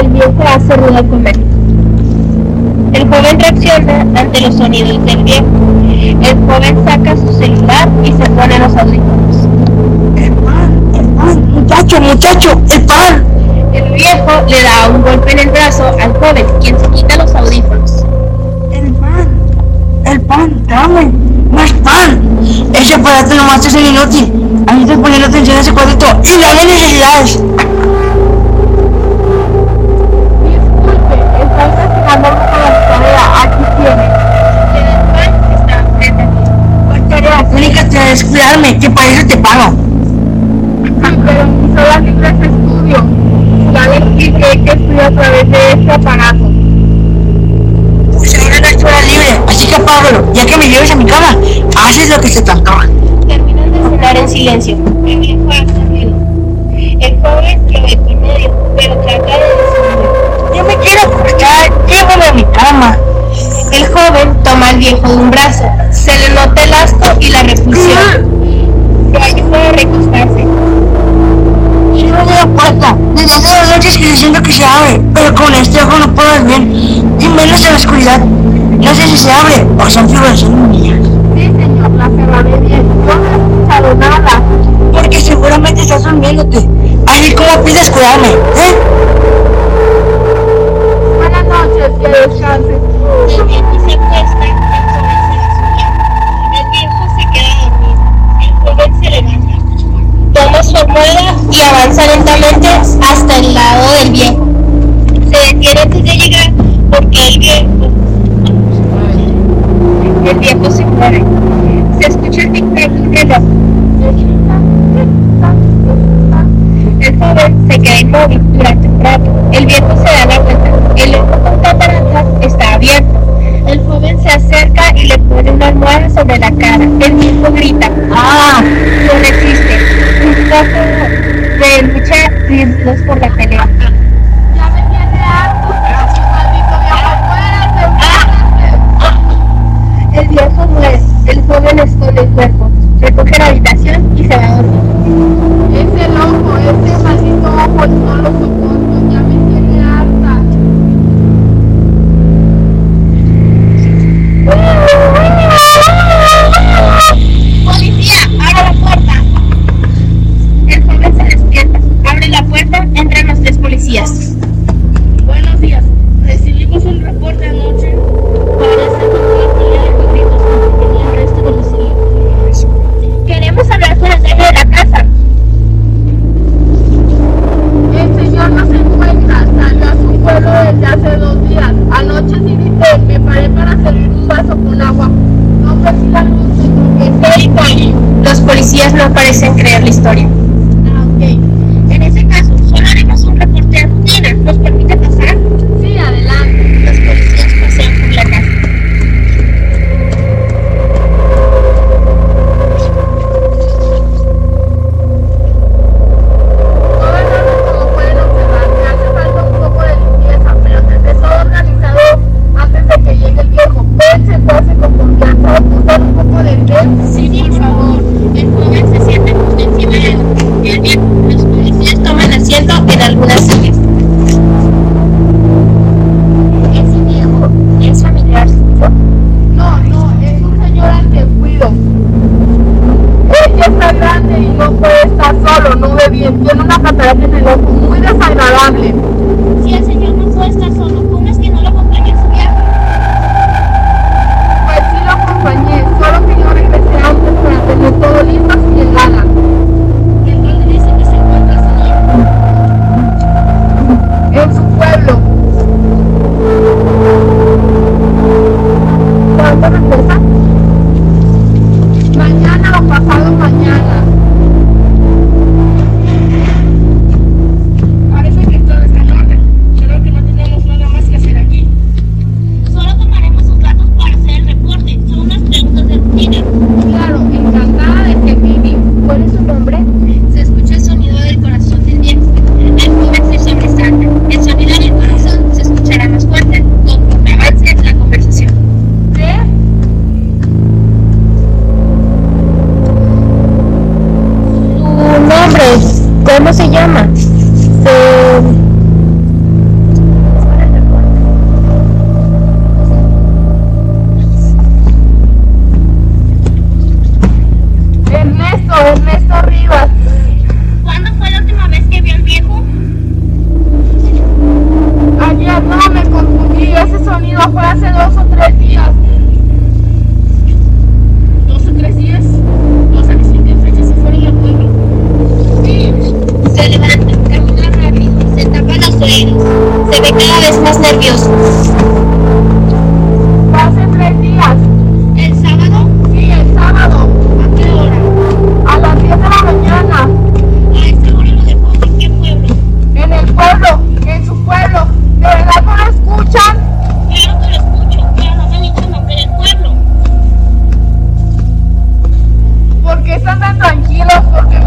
comienza a hacer ruido con él. El joven reacciona ante los sonidos del viejo. El joven saca su celular y se pone los audífonos. El pan, el pan, muchacho, muchacho, el pan. El viejo le da un golpe en el brazo al joven, quien se quita los audífonos. El pan, el pan, dame, más pan. Ese aparato nomás es el inútil. A mí estoy poniendo atención a ese cuadrito y dame necesidades. Disculpe, está investigando con la tarea. Aquí tiene. Le da el pan que está frente a ti. ¿Cuál tarea? La única tarea es cuidarme, que para eso te pago. Pero mis horas libres de estudio. ¿Sabes y que que estudio a través de este aparato? Pues ahora no es hora libre, así que apágalo. Ya que me lleves a mi cama, haces lo que se te antoja. Terminan de cenar en silencio. El joven lo ve con medio, pero trata de viejo de un brazo. Se le nota el asco y la repulsión. Lo ayuda a recostarse. Cierro la puerta. Desde hace dos noches que siento que se abre, pero con este ojo no puedo ver bien, y menos en la oscuridad. No sé si se abre o son figuraciones mías. Sí, señor, la cerraré bien. Yo no he escuchado nada. Porque seguramente estás durmiéndote. Así como pides cuidarme, ¿eh? Buenas noches, que descanses. El viejo se queda dormido. El joven se levanta. Toma su almohada y avanza lentamente hasta el lado del viejo. Se detiene antes de llegar porque el viejo. El viejo se mueve. Se escucha el tic-tac de un reloj. El joven se queda inmóvil durante un rato. El viejo se da la vuelta. El sobre la cara. El viejo grita. ¡Ah! No resiste. Un poco de lucha riesgos por la pelea. Poli. Los policías no parecen creer la historia. definitely not. We just find. ¿Cómo se llama? Ernesto, Ernesto Rivas. ¿Cuándo fue la última vez que vio al viejo? Ayer no me confundí, ese sonido fue hace dos o tres. Se ve cada vez más nervioso. Hace tres días. ¿El sábado? Sí, el sábado. ¿A qué hora? A las 10 de la mañana. A esa hora lo dejó en qué pueblo. En el pueblo. En su pueblo. ¿De verdad no lo escuchan? Claro que lo escucho, pero no me ha dicho el nombre del pueblo. ¿Por qué están tan tranquilos? ¿Por qué